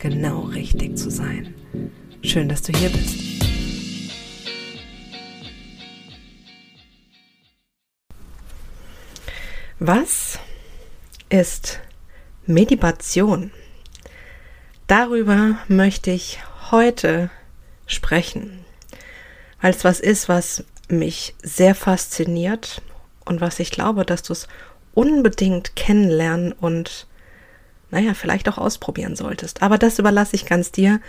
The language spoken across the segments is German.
genau richtig zu sein. Schön, dass du hier bist. Was ist Meditation? Darüber möchte ich heute sprechen, weil es was ist, was mich sehr fasziniert und was ich glaube, dass du es unbedingt kennenlernen und naja, vielleicht auch ausprobieren solltest. Aber das überlasse ich ganz dir.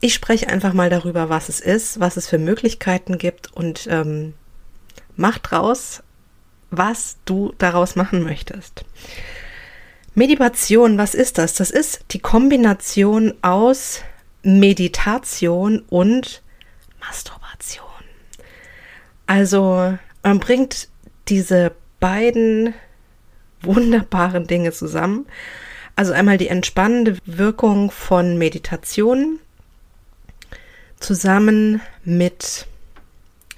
Ich spreche einfach mal darüber, was es ist, was es für Möglichkeiten gibt und ähm, mach draus, was du daraus machen möchtest. Meditation, was ist das? Das ist die Kombination aus Meditation und Masturbation. Also man bringt diese beiden wunderbaren Dinge zusammen also einmal die entspannende Wirkung von Meditation zusammen mit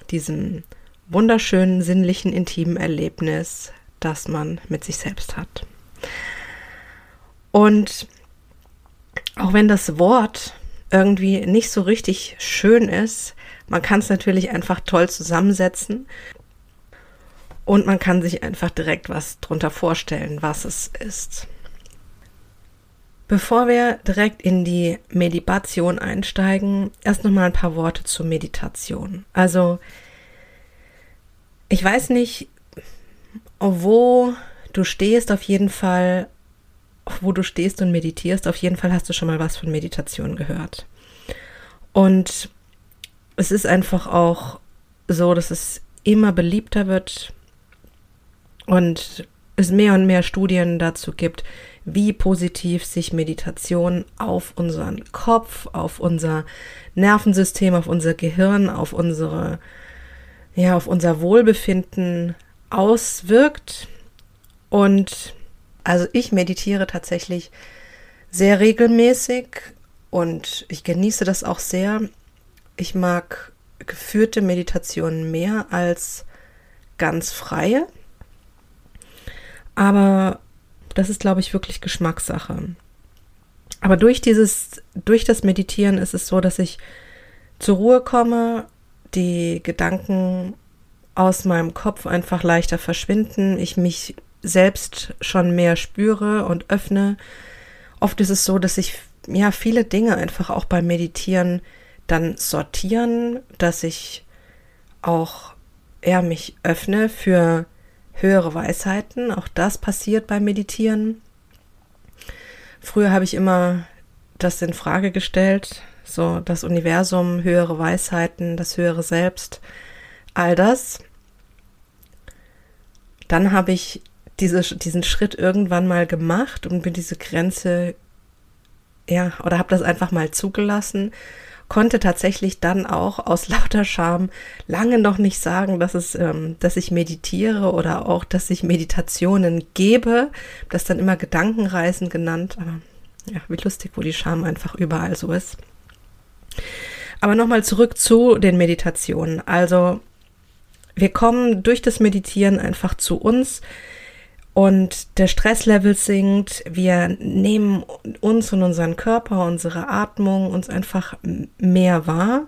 diesem wunderschönen, sinnlichen, intimen Erlebnis, das man mit sich selbst hat. Und auch wenn das Wort irgendwie nicht so richtig schön ist, man kann es natürlich einfach toll zusammensetzen und man kann sich einfach direkt was drunter vorstellen, was es ist. Bevor wir direkt in die Meditation einsteigen, erst noch mal ein paar Worte zur Meditation. Also ich weiß nicht, wo du stehst, auf jeden Fall, wo du stehst und meditierst, auf jeden Fall hast du schon mal was von Meditation gehört. Und es ist einfach auch so, dass es immer beliebter wird und es mehr und mehr Studien dazu gibt, wie positiv sich Meditation auf unseren Kopf, auf unser Nervensystem, auf unser Gehirn, auf unsere, ja, auf unser Wohlbefinden auswirkt. Und also ich meditiere tatsächlich sehr regelmäßig und ich genieße das auch sehr. Ich mag geführte Meditationen mehr als ganz freie. Aber das ist, glaube ich, wirklich Geschmackssache. Aber durch dieses, durch das Meditieren ist es so, dass ich zur Ruhe komme, die Gedanken aus meinem Kopf einfach leichter verschwinden, ich mich selbst schon mehr spüre und öffne. Oft ist es so, dass ich ja viele Dinge einfach auch beim Meditieren dann sortieren, dass ich auch eher mich öffne für höhere Weisheiten. Auch das passiert beim Meditieren. Früher habe ich immer das in Frage gestellt, so das Universum, höhere Weisheiten, das höhere Selbst, all das. Dann habe ich diese, diesen Schritt irgendwann mal gemacht und bin diese Grenze, ja, oder habe das einfach mal zugelassen konnte tatsächlich dann auch aus lauter Scham lange noch nicht sagen, dass es, ähm, dass ich meditiere oder auch, dass ich Meditationen gebe. Das dann immer Gedankenreisen genannt. Aber ja, wie lustig, wo die Scham einfach überall so ist. Aber nochmal zurück zu den Meditationen. Also wir kommen durch das Meditieren einfach zu uns und der Stresslevel sinkt. Wir nehmen uns und unseren Körper, unsere Atmung uns einfach mehr wahr.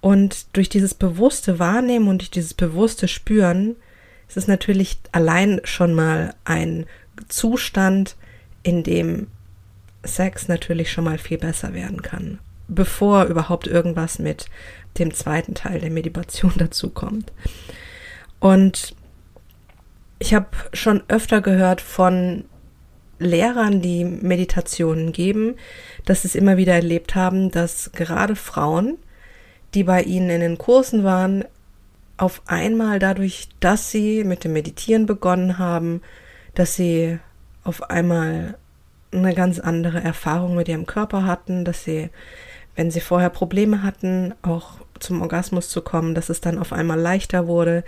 Und durch dieses bewusste Wahrnehmen und durch dieses bewusste Spüren ist es natürlich allein schon mal ein Zustand, in dem Sex natürlich schon mal viel besser werden kann, bevor überhaupt irgendwas mit dem zweiten Teil der Meditation dazu kommt. Und ich habe schon öfter gehört von Lehrern, die Meditationen geben, dass sie es immer wieder erlebt haben, dass gerade Frauen, die bei ihnen in den Kursen waren, auf einmal dadurch, dass sie mit dem Meditieren begonnen haben, dass sie auf einmal eine ganz andere Erfahrung mit ihrem Körper hatten, dass sie wenn sie vorher Probleme hatten, auch zum Orgasmus zu kommen, dass es dann auf einmal leichter wurde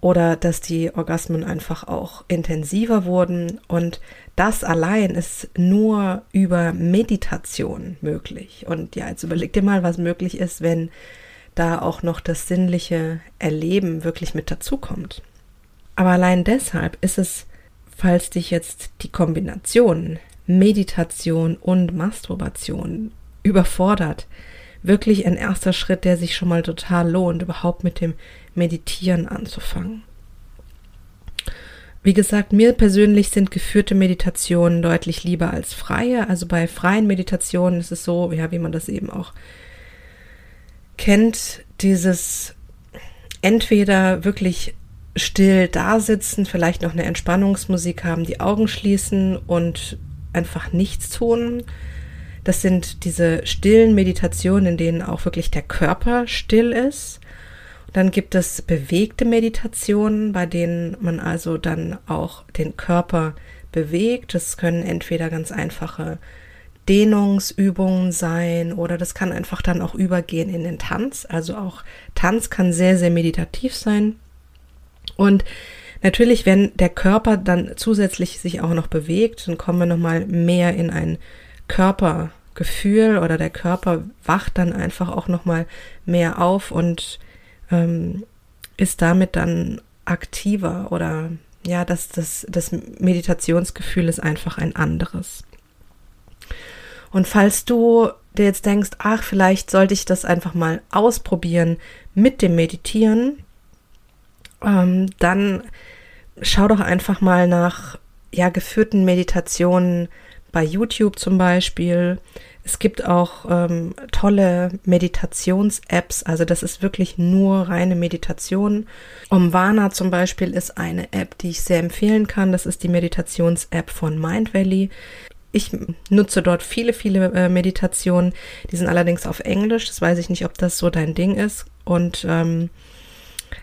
oder dass die Orgasmen einfach auch intensiver wurden. Und das allein ist nur über Meditation möglich. Und ja, jetzt überleg dir mal, was möglich ist, wenn da auch noch das sinnliche Erleben wirklich mit dazukommt. Aber allein deshalb ist es, falls dich jetzt die Kombination Meditation und Masturbation überfordert, wirklich ein erster Schritt, der sich schon mal total lohnt, überhaupt mit dem Meditieren anzufangen. Wie gesagt, mir persönlich sind geführte Meditationen deutlich lieber als freie. Also bei freien Meditationen ist es so, ja, wie man das eben auch kennt, dieses entweder wirklich still da sitzen, vielleicht noch eine Entspannungsmusik haben, die Augen schließen und einfach nichts tun. Das sind diese stillen Meditationen, in denen auch wirklich der Körper still ist. Dann gibt es bewegte Meditationen, bei denen man also dann auch den Körper bewegt. Das können entweder ganz einfache Dehnungsübungen sein oder das kann einfach dann auch übergehen in den Tanz. Also auch Tanz kann sehr, sehr meditativ sein. Und natürlich, wenn der Körper dann zusätzlich sich auch noch bewegt, dann kommen wir nochmal mehr in ein Körpergefühl oder der Körper wacht dann einfach auch nochmal mehr auf und ähm, ist damit dann aktiver oder ja, das, das, das Meditationsgefühl ist einfach ein anderes. Und falls du dir jetzt denkst, ach, vielleicht sollte ich das einfach mal ausprobieren mit dem Meditieren, ähm, dann schau doch einfach mal nach ja, geführten Meditationen bei YouTube zum Beispiel. Es gibt auch ähm, tolle Meditations-Apps, also das ist wirklich nur reine Meditation. Omvana zum Beispiel ist eine App, die ich sehr empfehlen kann. Das ist die Meditations-App von Mind Valley. Ich nutze dort viele, viele äh, Meditationen. Die sind allerdings auf Englisch. Das weiß ich nicht, ob das so dein Ding ist. Und ähm,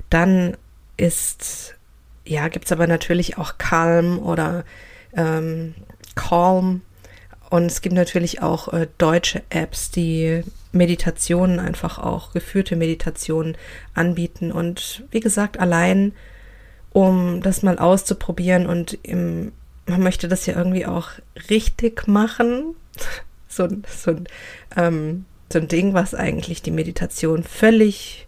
dann ist, ja, gibt es aber natürlich auch Calm oder ähm, Calm. Und es gibt natürlich auch äh, deutsche Apps, die Meditationen einfach auch, geführte Meditationen anbieten. Und wie gesagt, allein um das mal auszuprobieren und im man möchte das ja irgendwie auch richtig machen. So, so, ähm, so ein Ding, was eigentlich die Meditation völlig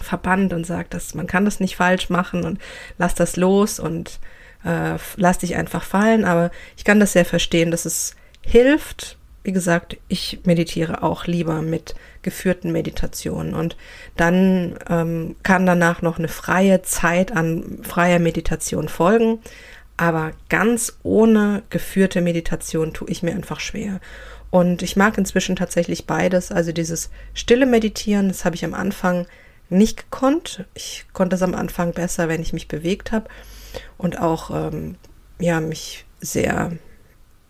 verbannt und sagt, dass man kann das nicht falsch machen und lass das los und äh, lass dich einfach fallen. Aber ich kann das sehr verstehen, dass es hilft. Wie gesagt, ich meditiere auch lieber mit geführten Meditationen und dann ähm, kann danach noch eine freie Zeit an freier Meditation folgen. Aber ganz ohne geführte Meditation tue ich mir einfach schwer. Und ich mag inzwischen tatsächlich beides. Also dieses stille Meditieren, das habe ich am Anfang nicht gekonnt. Ich konnte es am Anfang besser, wenn ich mich bewegt habe und auch ähm, ja mich sehr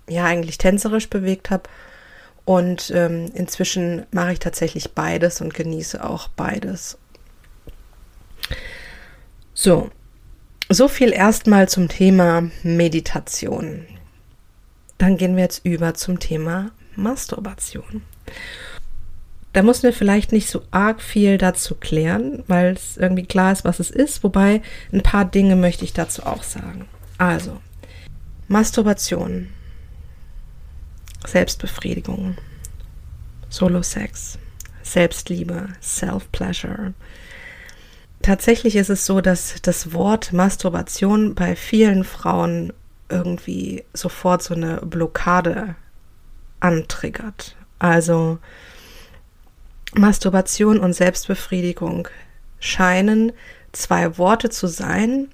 ja eigentlich tänzerisch bewegt habe. Und ähm, inzwischen mache ich tatsächlich beides und genieße auch beides. So, so viel erstmal zum Thema Meditation. Dann gehen wir jetzt über zum Thema Masturbation. Da muss mir vielleicht nicht so arg viel dazu klären, weil es irgendwie klar ist, was es ist. Wobei ein paar Dinge möchte ich dazu auch sagen. Also, Masturbation, Selbstbefriedigung, Solo-Sex, Selbstliebe, Self-Pleasure, tatsächlich ist es so, dass das Wort Masturbation bei vielen Frauen irgendwie sofort so eine Blockade antriggert. Also Masturbation und Selbstbefriedigung scheinen zwei Worte zu sein,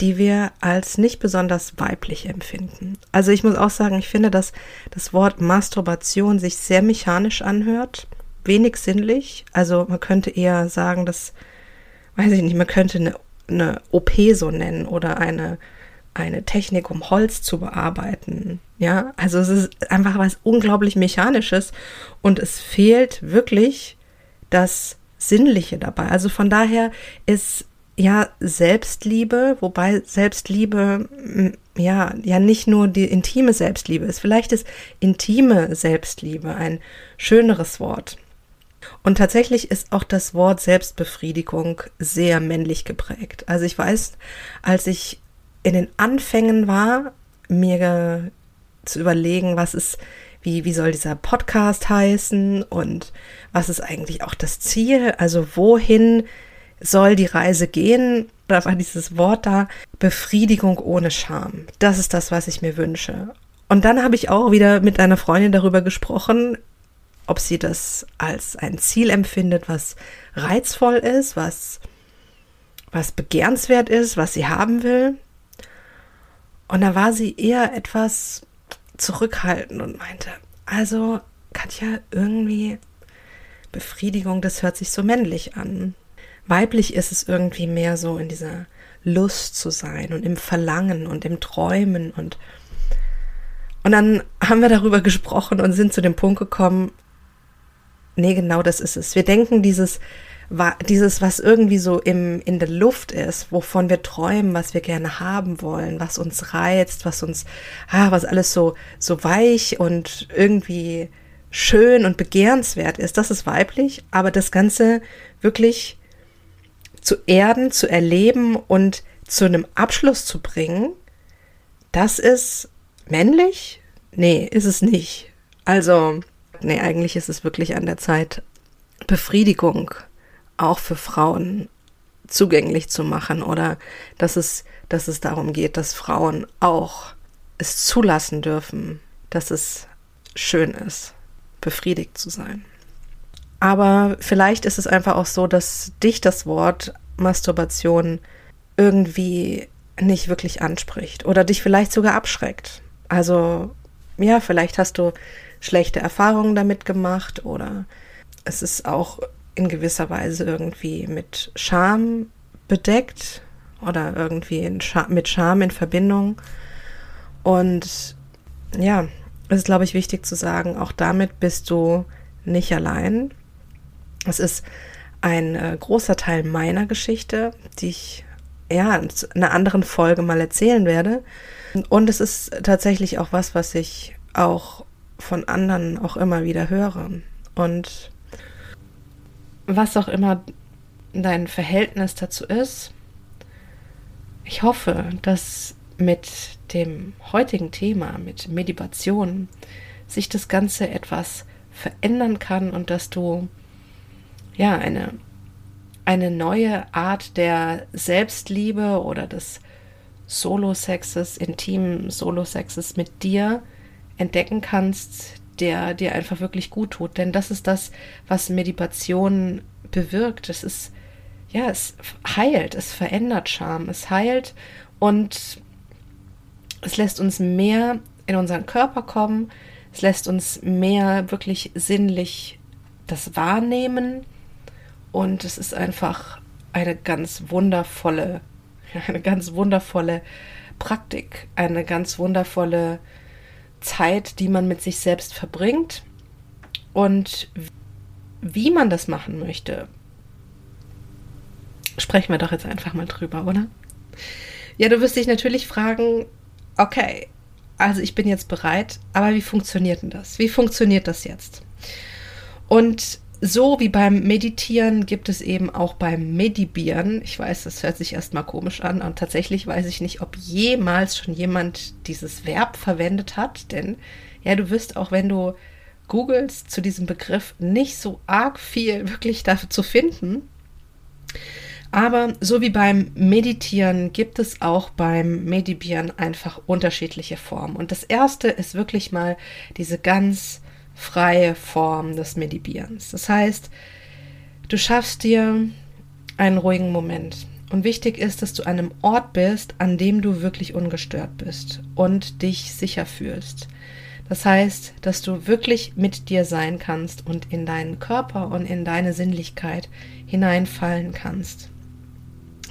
die wir als nicht besonders weiblich empfinden. Also ich muss auch sagen, ich finde, dass das Wort Masturbation sich sehr mechanisch anhört, wenig sinnlich. Also man könnte eher sagen, dass weiß ich nicht, man könnte eine, eine OP so nennen oder eine, eine Technik, um Holz zu bearbeiten. Ja, also es ist einfach was unglaublich Mechanisches und es fehlt wirklich das Sinnliche dabei. Also von daher ist ja Selbstliebe, wobei Selbstliebe ja ja nicht nur die intime Selbstliebe ist. Vielleicht ist intime Selbstliebe ein schöneres Wort. Und tatsächlich ist auch das Wort Selbstbefriedigung sehr männlich geprägt. Also ich weiß, als ich in den Anfängen war, mir zu überlegen, was ist, wie, wie soll dieser Podcast heißen und was ist eigentlich auch das Ziel? Also wohin soll die Reise gehen? Da war dieses Wort da, Befriedigung ohne Scham. Das ist das, was ich mir wünsche. Und dann habe ich auch wieder mit einer Freundin darüber gesprochen, ob sie das als ein Ziel empfindet, was reizvoll ist, was, was begehrenswert ist, was sie haben will. Und da war sie eher etwas zurückhaltend und meinte, also Katja, irgendwie Befriedigung, das hört sich so männlich an. Weiblich ist es irgendwie mehr so in dieser Lust zu sein und im Verlangen und im Träumen und und dann haben wir darüber gesprochen und sind zu dem Punkt gekommen, nee, genau das ist es. Wir denken dieses dieses, was irgendwie so im, in der Luft ist, wovon wir träumen, was wir gerne haben wollen, was uns reizt, was uns, ah, was alles so, so weich und irgendwie schön und begehrenswert ist, das ist weiblich, aber das Ganze wirklich zu erden, zu erleben und zu einem Abschluss zu bringen, das ist männlich? Nee, ist es nicht. Also, nee, eigentlich ist es wirklich an der Zeit, Befriedigung auch für Frauen zugänglich zu machen oder dass es, dass es darum geht, dass Frauen auch es zulassen dürfen, dass es schön ist, befriedigt zu sein. Aber vielleicht ist es einfach auch so, dass dich das Wort Masturbation irgendwie nicht wirklich anspricht oder dich vielleicht sogar abschreckt. Also ja, vielleicht hast du schlechte Erfahrungen damit gemacht oder es ist auch in gewisser Weise irgendwie mit Scham bedeckt oder irgendwie Scham, mit Scham in Verbindung. Und ja, es ist, glaube ich, wichtig zu sagen, auch damit bist du nicht allein. Es ist ein äh, großer Teil meiner Geschichte, die ich ja in einer anderen Folge mal erzählen werde. Und es ist tatsächlich auch was, was ich auch von anderen auch immer wieder höre. Und was auch immer dein Verhältnis dazu ist, ich hoffe, dass mit dem heutigen Thema, mit Meditation, sich das Ganze etwas verändern kann und dass du ja eine, eine neue Art der Selbstliebe oder des Solo-Sexes, intimen Solo-Sexes mit dir entdecken kannst, der dir einfach wirklich gut tut. Denn das ist das, was Meditation bewirkt. Es ist, ja, es heilt, es verändert Scham, es heilt und es lässt uns mehr in unseren Körper kommen, es lässt uns mehr wirklich sinnlich das wahrnehmen und es ist einfach eine ganz wundervolle, eine ganz wundervolle Praktik, eine ganz wundervolle Zeit, die man mit sich selbst verbringt und wie man das machen möchte. Sprechen wir doch jetzt einfach mal drüber, oder? Ja, du wirst dich natürlich fragen, okay, also ich bin jetzt bereit, aber wie funktioniert denn das? Wie funktioniert das jetzt? Und so wie beim Meditieren gibt es eben auch beim Medibieren, ich weiß, das hört sich erstmal komisch an und tatsächlich weiß ich nicht, ob jemals schon jemand dieses Verb verwendet hat, denn ja, du wirst auch, wenn du googelst zu diesem Begriff, nicht so arg viel wirklich dafür zu finden. Aber so wie beim Meditieren gibt es auch beim Medibieren einfach unterschiedliche Formen. Und das erste ist wirklich mal diese ganz freie Form des Medibierens. Das heißt, du schaffst dir einen ruhigen Moment. Und wichtig ist, dass du an einem Ort bist, an dem du wirklich ungestört bist und dich sicher fühlst. Das heißt, dass du wirklich mit dir sein kannst und in deinen Körper und in deine Sinnlichkeit hineinfallen kannst.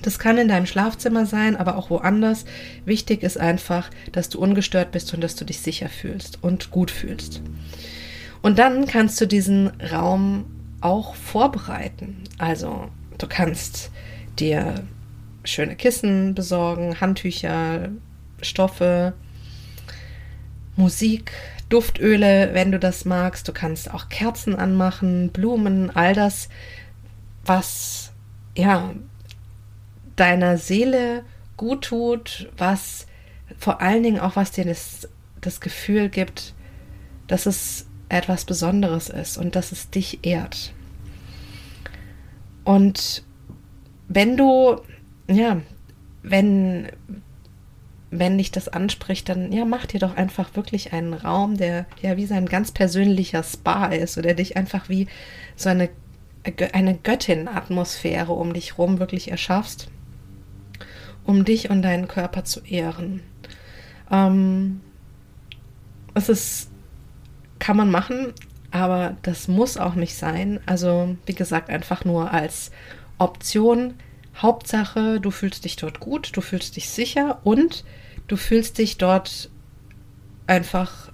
Das kann in deinem Schlafzimmer sein, aber auch woanders. Wichtig ist einfach, dass du ungestört bist und dass du dich sicher fühlst und gut fühlst. Und dann kannst du diesen Raum auch vorbereiten. Also du kannst dir schöne Kissen besorgen, Handtücher, Stoffe, Musik, Duftöle, wenn du das magst. Du kannst auch Kerzen anmachen, Blumen, all das, was ja deiner Seele gut tut, was vor allen Dingen auch was dir das, das Gefühl gibt, dass es etwas Besonderes ist und dass es dich ehrt. Und wenn du, ja, wenn, wenn dich das anspricht, dann ja, mach dir doch einfach wirklich einen Raum, der ja wie sein ganz persönlicher Spa ist oder dich einfach wie so eine, eine Göttin-Atmosphäre um dich rum wirklich erschaffst, um dich und deinen Körper zu ehren. Ähm, es ist, kann man machen, aber das muss auch nicht sein. Also, wie gesagt, einfach nur als Option. Hauptsache, du fühlst dich dort gut, du fühlst dich sicher und du fühlst dich dort einfach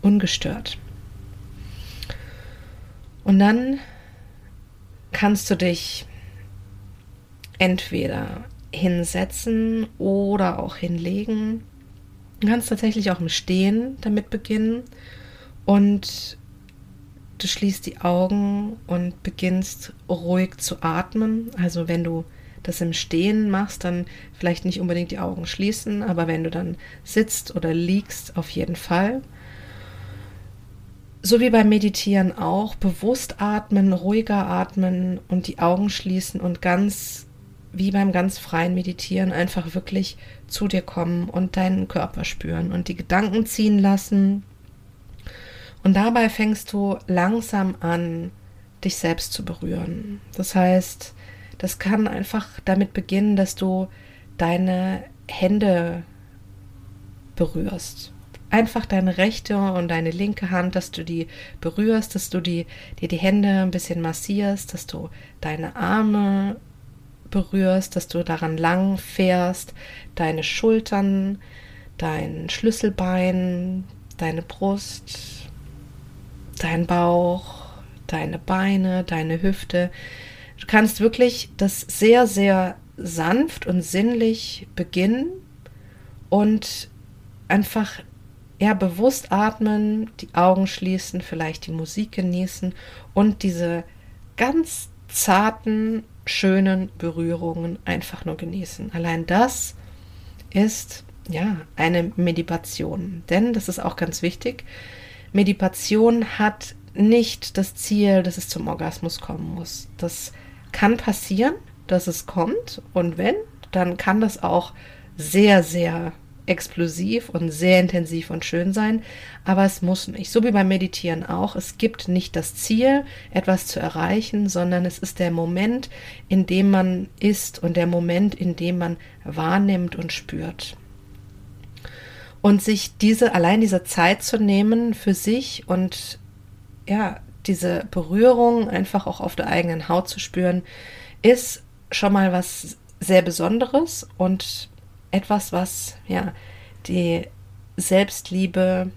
ungestört. Und dann kannst du dich entweder hinsetzen oder auch hinlegen. Du kannst tatsächlich auch im Stehen damit beginnen und du schließt die Augen und beginnst ruhig zu atmen. Also wenn du das im Stehen machst, dann vielleicht nicht unbedingt die Augen schließen, aber wenn du dann sitzt oder liegst, auf jeden Fall. So wie beim Meditieren auch, bewusst atmen, ruhiger atmen und die Augen schließen und ganz wie beim ganz freien Meditieren einfach wirklich zu dir kommen und deinen Körper spüren und die Gedanken ziehen lassen. Und dabei fängst du langsam an, dich selbst zu berühren. Das heißt, das kann einfach damit beginnen, dass du deine Hände berührst. Einfach deine rechte und deine linke Hand, dass du die berührst, dass du die, dir die Hände ein bisschen massierst, dass du deine Arme berührst, dass du daran lang fährst, deine Schultern, dein Schlüsselbein, deine Brust, dein Bauch, deine Beine, deine Hüfte, Du kannst wirklich das sehr, sehr sanft und sinnlich beginnen und einfach ja, bewusst atmen, die Augen schließen, vielleicht die Musik genießen und diese ganz zarten, schönen Berührungen einfach nur genießen. Allein das ist ja eine Meditation, denn das ist auch ganz wichtig. Meditation hat nicht das Ziel, dass es zum Orgasmus kommen muss. Das kann passieren, dass es kommt und wenn, dann kann das auch sehr, sehr explosiv und sehr intensiv und schön sein, aber es muss nicht. So wie beim Meditieren auch. Es gibt nicht das Ziel, etwas zu erreichen, sondern es ist der Moment, in dem man ist und der Moment, in dem man wahrnimmt und spürt. Und sich diese, allein diese Zeit zu nehmen für sich und ja, diese Berührung einfach auch auf der eigenen Haut zu spüren, ist schon mal was sehr Besonderes und etwas, was ja die Selbstliebe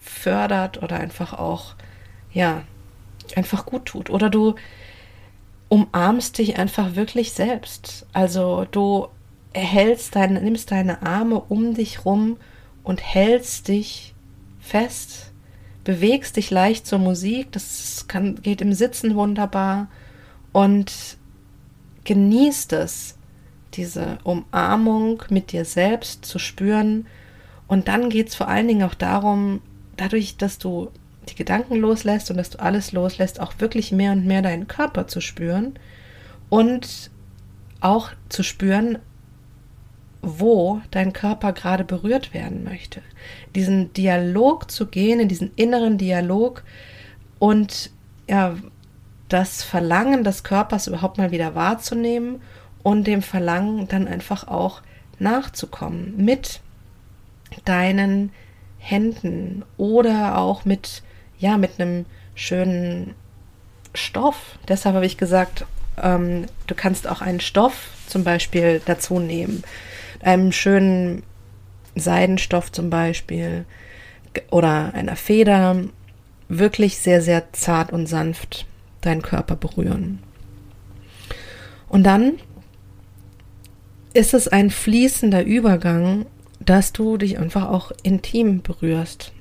fördert oder einfach auch ja einfach gut tut. Oder du umarmst dich einfach wirklich selbst. Also du hältst deine, nimmst deine Arme um dich rum und hältst dich fest bewegst dich leicht zur Musik, das kann, geht im Sitzen wunderbar und genießt es, diese Umarmung mit dir selbst zu spüren. Und dann geht es vor allen Dingen auch darum, dadurch, dass du die Gedanken loslässt und dass du alles loslässt, auch wirklich mehr und mehr deinen Körper zu spüren und auch zu spüren, wo dein Körper gerade berührt werden möchte. Diesen Dialog zu gehen, in diesen inneren Dialog und ja, das Verlangen des Körpers überhaupt mal wieder wahrzunehmen und dem Verlangen dann einfach auch nachzukommen mit deinen Händen oder auch mit ja mit einem schönen Stoff. Deshalb habe ich gesagt, ähm, du kannst auch einen Stoff zum Beispiel dazu nehmen einem schönen Seidenstoff zum Beispiel oder einer Feder wirklich sehr, sehr zart und sanft deinen Körper berühren. Und dann ist es ein fließender Übergang, dass du dich einfach auch intim berührst,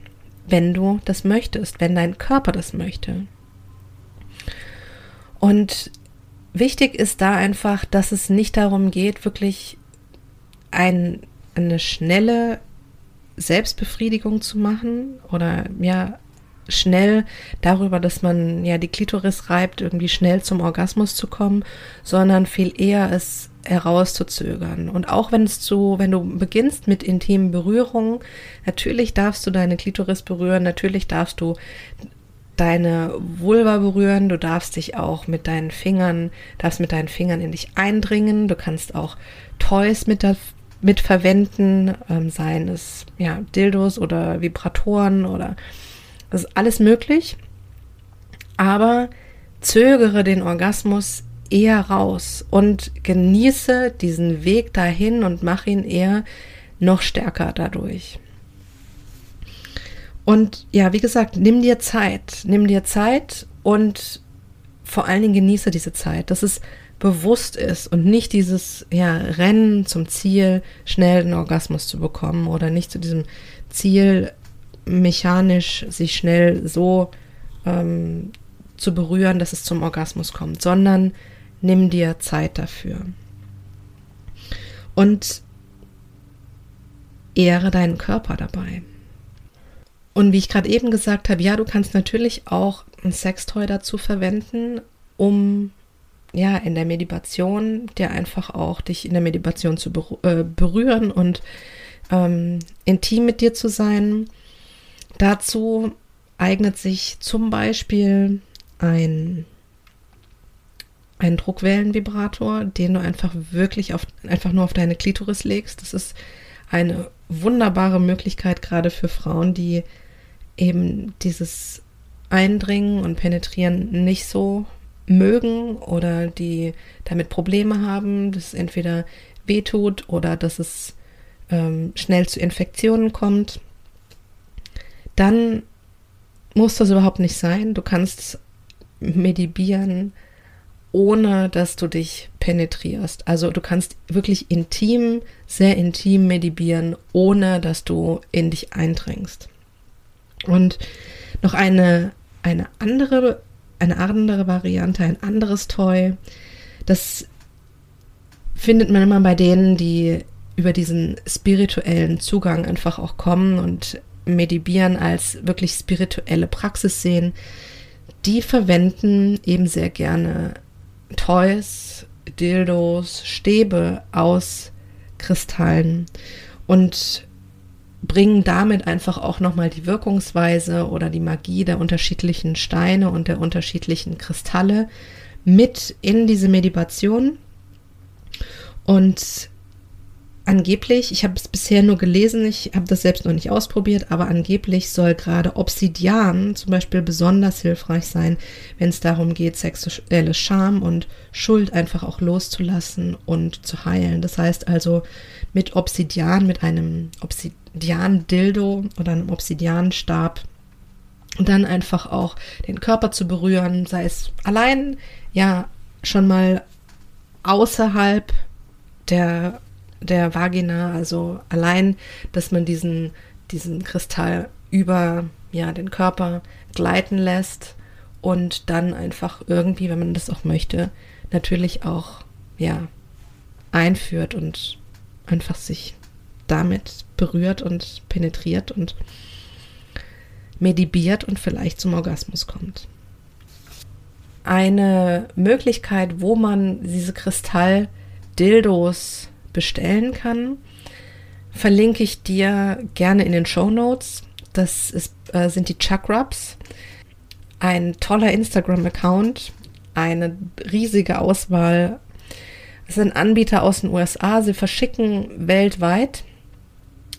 wenn du das möchtest, wenn dein Körper das möchte. Und wichtig ist da einfach, dass es nicht darum geht, wirklich ein, eine schnelle Selbstbefriedigung zu machen oder ja, schnell darüber, dass man ja die Klitoris reibt, irgendwie schnell zum Orgasmus zu kommen, sondern viel eher es herauszuzögern. Und auch wenn es zu, wenn du beginnst mit intimen Berührungen, natürlich darfst du deine Klitoris berühren, natürlich darfst du deine Vulva berühren, du darfst dich auch mit deinen Fingern, darfst mit deinen Fingern in dich eindringen, du kannst auch Toys mit, da, mit verwenden, ähm, seien es ja Dildos oder Vibratoren oder das ist alles möglich, aber zögere den Orgasmus eher raus und genieße diesen Weg dahin und mach ihn eher noch stärker dadurch. Und ja, wie gesagt, nimm dir Zeit, nimm dir Zeit und vor allen Dingen genieße diese Zeit, dass es bewusst ist und nicht dieses ja, Rennen zum Ziel, schnell einen Orgasmus zu bekommen oder nicht zu diesem Ziel, mechanisch sich schnell so ähm, zu berühren, dass es zum Orgasmus kommt, sondern nimm dir Zeit dafür. Und ehre deinen Körper dabei. Und wie ich gerade eben gesagt habe, ja, du kannst natürlich auch ein Sextoy dazu verwenden, um ja in der Meditation dir einfach auch dich in der Meditation zu äh, berühren und ähm, intim mit dir zu sein. Dazu eignet sich zum Beispiel ein, ein Druckwellenvibrator, den du einfach wirklich auf, einfach nur auf deine Klitoris legst. Das ist eine wunderbare Möglichkeit, gerade für Frauen, die eben dieses Eindringen und Penetrieren nicht so mögen oder die damit Probleme haben, dass es entweder wehtut oder dass es ähm, schnell zu Infektionen kommt dann muss das überhaupt nicht sein. Du kannst medibieren, ohne dass du dich penetrierst. Also du kannst wirklich intim, sehr intim medibieren, ohne dass du in dich eindringst. Und noch eine, eine andere, eine andere Variante, ein anderes Toy, das findet man immer bei denen, die über diesen spirituellen Zugang einfach auch kommen und Medibieren als wirklich spirituelle Praxis sehen, die verwenden eben sehr gerne Toys, Dildos, Stäbe aus Kristallen und bringen damit einfach auch nochmal die Wirkungsweise oder die Magie der unterschiedlichen Steine und der unterschiedlichen Kristalle mit in diese Meditation. Und angeblich, ich habe es bisher nur gelesen, ich habe das selbst noch nicht ausprobiert, aber angeblich soll gerade Obsidian zum Beispiel besonders hilfreich sein, wenn es darum geht, sexuelle Scham und Schuld einfach auch loszulassen und zu heilen. Das heißt also mit Obsidian, mit einem Obsidian-Dildo oder einem Obsidian-Stab dann einfach auch den Körper zu berühren, sei es allein, ja, schon mal außerhalb der der Vagina, also allein, dass man diesen, diesen Kristall über ja, den Körper gleiten lässt und dann einfach irgendwie, wenn man das auch möchte, natürlich auch ja, einführt und einfach sich damit berührt und penetriert und medibiert und vielleicht zum Orgasmus kommt. Eine Möglichkeit, wo man diese Kristalldildos bestellen kann, verlinke ich dir gerne in den Show Notes. Das ist, äh, sind die Chakrabs. Ein toller Instagram-Account, eine riesige Auswahl. Es sind Anbieter aus den USA. Sie verschicken weltweit.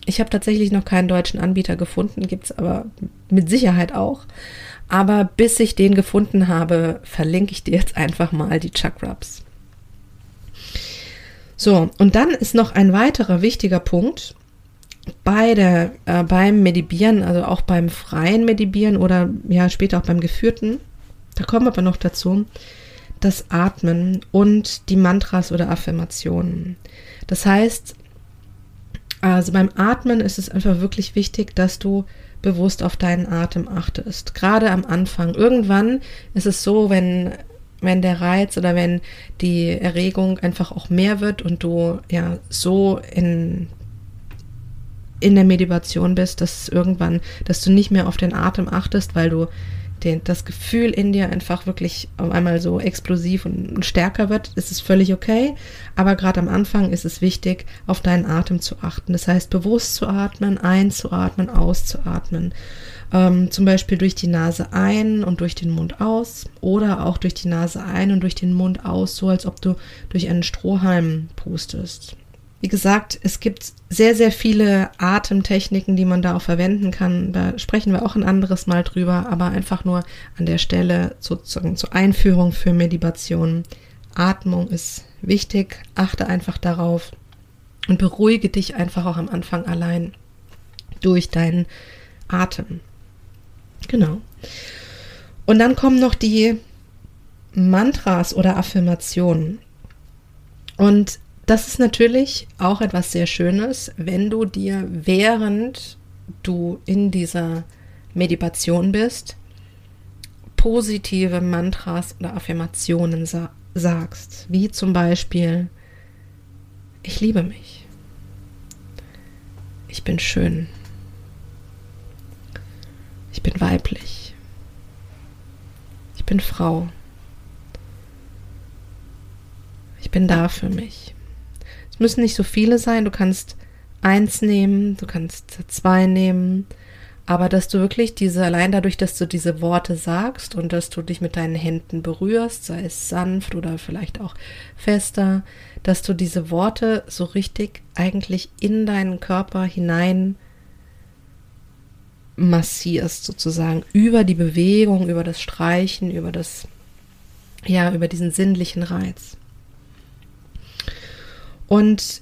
Ich habe tatsächlich noch keinen deutschen Anbieter gefunden, gibt es aber mit Sicherheit auch. Aber bis ich den gefunden habe, verlinke ich dir jetzt einfach mal die Chakrabs. So, und dann ist noch ein weiterer wichtiger Punkt bei der, äh, beim Medibieren, also auch beim freien Medibieren oder ja später auch beim geführten, da kommen wir aber noch dazu, das Atmen und die Mantras oder Affirmationen. Das heißt, also beim Atmen ist es einfach wirklich wichtig, dass du bewusst auf deinen Atem achtest. Gerade am Anfang. Irgendwann ist es so, wenn, wenn der Reiz oder wenn die Erregung einfach auch mehr wird und du ja so in, in der Meditation bist, dass irgendwann, dass du nicht mehr auf den Atem achtest, weil du den, das Gefühl in dir einfach wirklich auf einmal so explosiv und, stärker wird, ist es völlig okay. Aber gerade am Anfang ist es wichtig, auf deinen Atem zu achten. Das heißt, bewusst zu atmen, einzuatmen, auszuatmen. Ähm, zum Beispiel durch die Nase ein und durch den Mund aus oder auch durch die Nase ein und durch den Mund aus, so als ob du durch einen Strohhalm pustest. Wie gesagt, es gibt sehr, sehr viele Atemtechniken, die man da auch verwenden kann. Da sprechen wir auch ein anderes Mal drüber, aber einfach nur an der Stelle sozusagen zur Einführung für Meditation. Atmung ist wichtig, achte einfach darauf und beruhige dich einfach auch am Anfang allein durch deinen Atem. Genau. Und dann kommen noch die Mantras oder Affirmationen. Und das ist natürlich auch etwas sehr Schönes, wenn du dir, während du in dieser Meditation bist, positive Mantras oder Affirmationen sa sagst, wie zum Beispiel, ich liebe mich, ich bin schön, ich bin weiblich, ich bin Frau, ich bin da für mich. Es müssen nicht so viele sein. Du kannst eins nehmen, du kannst zwei nehmen. Aber dass du wirklich diese, allein dadurch, dass du diese Worte sagst und dass du dich mit deinen Händen berührst, sei es sanft oder vielleicht auch fester, dass du diese Worte so richtig eigentlich in deinen Körper hinein massierst, sozusagen, über die Bewegung, über das Streichen, über das, ja, über diesen sinnlichen Reiz. Und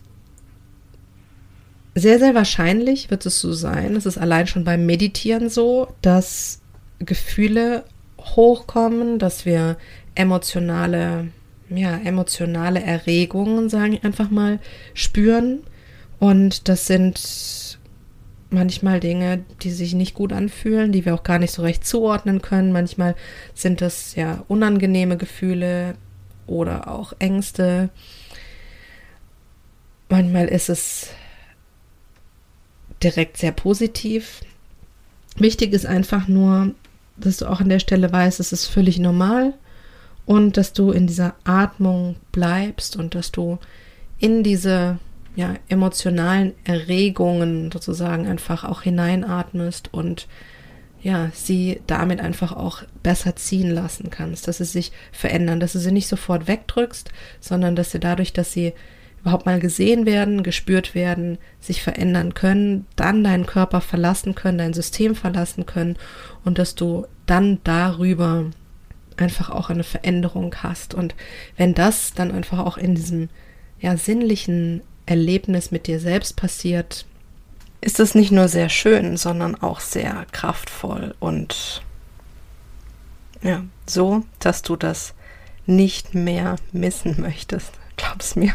sehr, sehr wahrscheinlich wird es so sein, es ist allein schon beim Meditieren so, dass Gefühle hochkommen, dass wir emotionale, ja, emotionale Erregungen, sage ich einfach mal, spüren. Und das sind manchmal Dinge, die sich nicht gut anfühlen, die wir auch gar nicht so recht zuordnen können. Manchmal sind das ja unangenehme Gefühle oder auch Ängste Manchmal ist es direkt sehr positiv. Wichtig ist einfach nur, dass du auch an der Stelle weißt, es ist völlig normal und dass du in dieser Atmung bleibst und dass du in diese ja, emotionalen Erregungen sozusagen einfach auch hineinatmest und ja, sie damit einfach auch besser ziehen lassen kannst, dass sie sich verändern, dass du sie nicht sofort wegdrückst, sondern dass sie dadurch, dass sie überhaupt mal gesehen werden, gespürt werden, sich verändern können, dann deinen Körper verlassen können, dein System verlassen können und dass du dann darüber einfach auch eine Veränderung hast. Und wenn das dann einfach auch in diesem ja, sinnlichen Erlebnis mit dir selbst passiert, ist es nicht nur sehr schön, sondern auch sehr kraftvoll und ja, so, dass du das nicht mehr missen möchtest. Glaub's mir.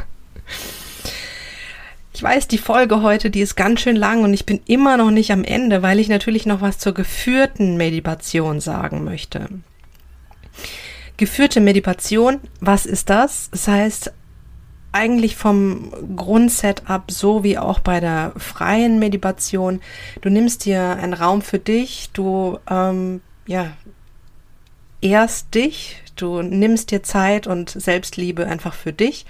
Ich weiß, die Folge heute, die ist ganz schön lang und ich bin immer noch nicht am Ende, weil ich natürlich noch was zur geführten Meditation sagen möchte. Geführte Meditation, was ist das? Das heißt, eigentlich vom Grundsetup so wie auch bei der freien Meditation. Du nimmst dir einen Raum für dich, du ähm, ja ehrst dich, du nimmst dir Zeit und Selbstliebe einfach für dich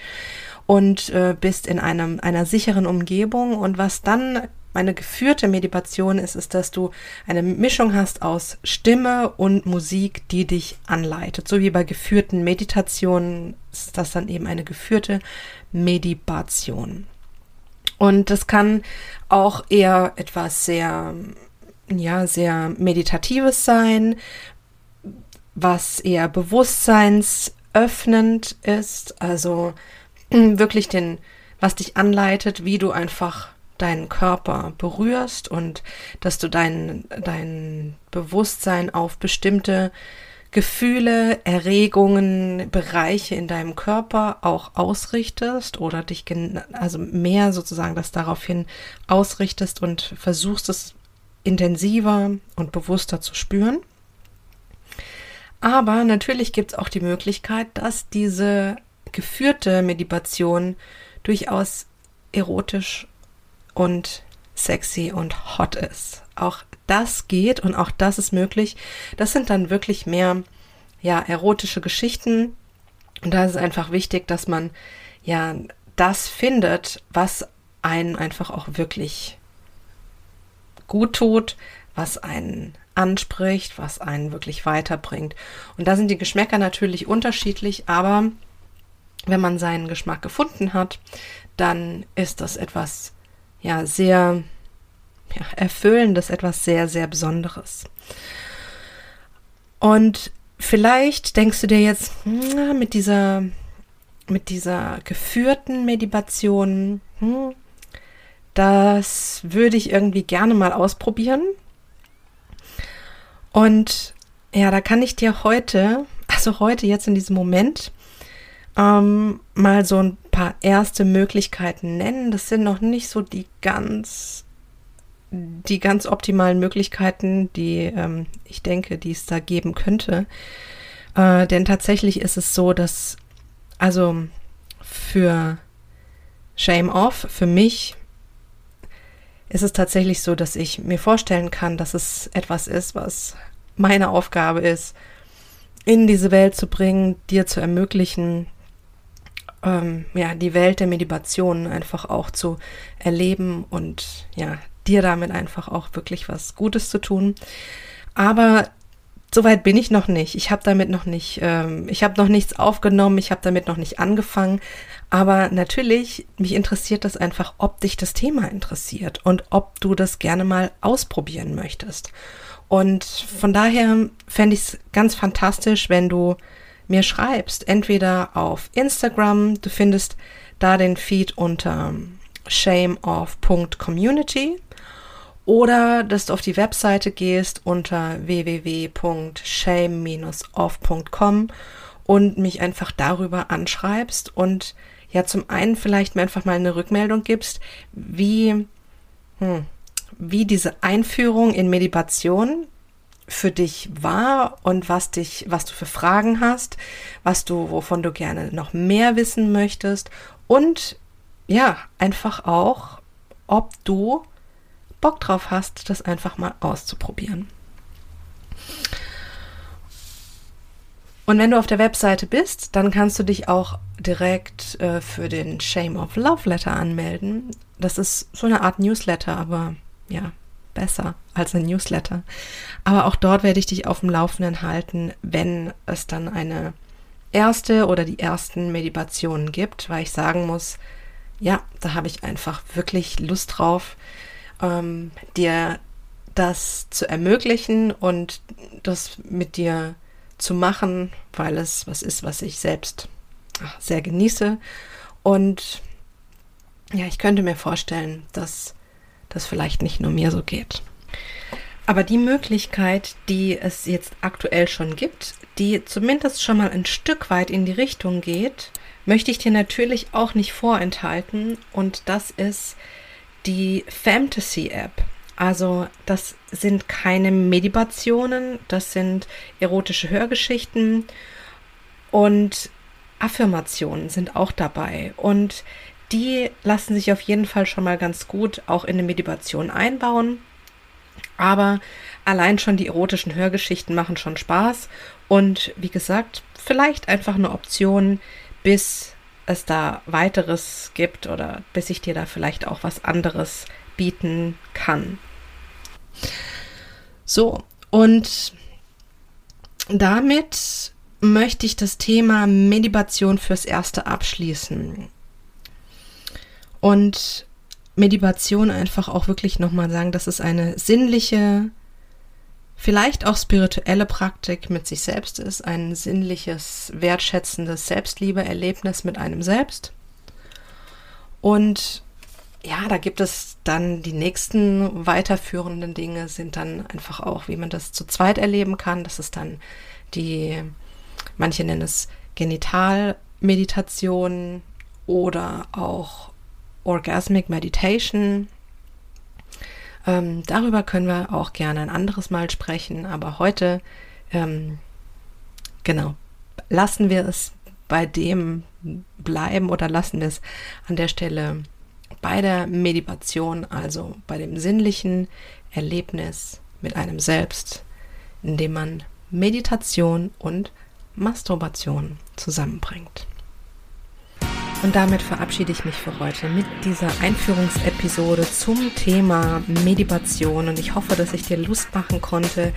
und äh, bist in einem, einer sicheren Umgebung. Und was dann eine geführte Meditation ist, ist, dass du eine Mischung hast aus Stimme und Musik, die dich anleitet. So wie bei geführten Meditationen ist das dann eben eine geführte Meditation. Und das kann auch eher etwas sehr, ja, sehr Meditatives sein, was eher bewusstseinsöffnend ist. Also wirklich den, was dich anleitet, wie du einfach deinen Körper berührst und dass du dein, dein Bewusstsein auf bestimmte Gefühle, Erregungen, Bereiche in deinem Körper auch ausrichtest oder dich also mehr sozusagen das daraufhin ausrichtest und versuchst es intensiver und bewusster zu spüren. Aber natürlich gibt es auch die Möglichkeit, dass diese geführte Meditation durchaus erotisch und sexy und hot ist. Auch das geht und auch das ist möglich. Das sind dann wirklich mehr ja erotische Geschichten und da ist es einfach wichtig, dass man ja das findet, was einen einfach auch wirklich gut tut, was einen anspricht, was einen wirklich weiterbringt. Und da sind die Geschmäcker natürlich unterschiedlich, aber wenn man seinen Geschmack gefunden hat, dann ist das etwas ja sehr ja, erfüllendes, etwas sehr sehr Besonderes. Und vielleicht denkst du dir jetzt mit dieser mit dieser geführten Meditation, hm, das würde ich irgendwie gerne mal ausprobieren. Und ja, da kann ich dir heute, also heute jetzt in diesem Moment, ähm, mal so ein paar erste Möglichkeiten nennen. Das sind noch nicht so die ganz, die ganz optimalen Möglichkeiten, die ähm, ich denke, die es da geben könnte. Äh, denn tatsächlich ist es so, dass, also für Shame Off, für mich ist es tatsächlich so, dass ich mir vorstellen kann, dass es etwas ist, was meine Aufgabe ist, in diese Welt zu bringen, dir zu ermöglichen, ähm, ja, die Welt der Meditation einfach auch zu erleben und ja, dir damit einfach auch wirklich was Gutes zu tun. Aber Soweit bin ich noch nicht. Ich habe damit noch nicht, ähm, ich habe noch nichts aufgenommen, ich habe damit noch nicht angefangen. Aber natürlich, mich interessiert das einfach, ob dich das Thema interessiert und ob du das gerne mal ausprobieren möchtest. Und von daher fände ich es ganz fantastisch, wenn du mir schreibst, entweder auf Instagram, du findest da den Feed unter shameoff.community oder dass du auf die Webseite gehst unter www.shame-off.com und mich einfach darüber anschreibst und ja zum einen vielleicht mir einfach mal eine Rückmeldung gibst, wie, hm, wie diese Einführung in Meditation für dich war und was dich, was du für Fragen hast, was du, wovon du gerne noch mehr wissen möchtest und ja, einfach auch, ob du Bock drauf hast, das einfach mal auszuprobieren. Und wenn du auf der Webseite bist, dann kannst du dich auch direkt äh, für den Shame of Love Letter anmelden. Das ist so eine Art Newsletter, aber ja, besser als ein Newsletter. Aber auch dort werde ich dich auf dem Laufenden halten, wenn es dann eine erste oder die ersten Meditationen gibt, weil ich sagen muss, ja, da habe ich einfach wirklich Lust drauf, ähm, dir das zu ermöglichen und das mit dir zu machen, weil es was ist, was ich selbst sehr genieße. Und ja, ich könnte mir vorstellen, dass das vielleicht nicht nur mir so geht. Aber die Möglichkeit, die es jetzt aktuell schon gibt, die zumindest schon mal ein Stück weit in die Richtung geht, möchte ich dir natürlich auch nicht vorenthalten. Und das ist die Fantasy App. Also das sind keine Meditationen, das sind erotische Hörgeschichten und Affirmationen sind auch dabei. Und die lassen sich auf jeden Fall schon mal ganz gut auch in eine Meditation einbauen. Aber allein schon die erotischen Hörgeschichten machen schon Spaß. Und wie gesagt, vielleicht einfach eine Option, bis es da weiteres gibt oder bis ich dir da vielleicht auch was anderes bieten kann. So, und damit möchte ich das Thema Meditation fürs Erste abschließen. Und Meditation einfach auch wirklich nochmal sagen, das ist eine sinnliche, vielleicht auch spirituelle Praktik mit sich selbst ist, ein sinnliches, wertschätzendes Selbstliebe-Erlebnis mit einem selbst. Und ja, da gibt es dann die nächsten weiterführenden Dinge, sind dann einfach auch, wie man das zu zweit erleben kann. Das ist dann die, manche nennen es Genitalmeditation oder auch Orgasmic Meditation. Ähm, darüber können wir auch gerne ein anderes Mal sprechen, aber heute, ähm, genau, lassen wir es bei dem bleiben oder lassen wir es an der Stelle bei der Meditation, also bei dem sinnlichen Erlebnis mit einem selbst, indem man Meditation und Masturbation zusammenbringt. Und damit verabschiede ich mich für heute mit dieser Einführungsepisode zum Thema Meditation. Und ich hoffe, dass ich dir Lust machen konnte,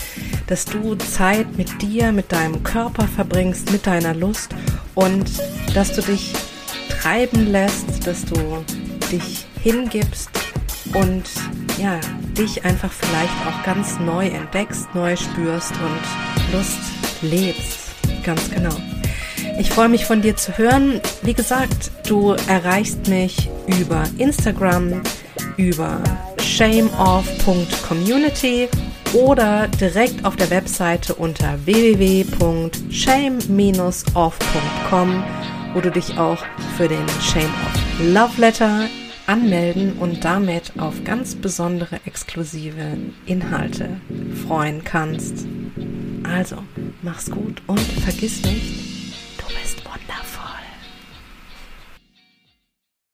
dass du Zeit mit dir, mit deinem Körper verbringst, mit deiner Lust und dass du dich treiben lässt, dass du dich hingibst und ja, dich einfach vielleicht auch ganz neu entdeckst, neu spürst und Lust lebst. Ganz genau. Ich freue mich von dir zu hören. Wie gesagt, du erreichst mich über Instagram, über shameoff.community oder direkt auf der Webseite unter www.shame-off.com, wo du dich auch für den Shame Off Love Letter anmelden und damit auf ganz besondere exklusive Inhalte freuen kannst. Also, mach's gut und vergiss nicht, Tú me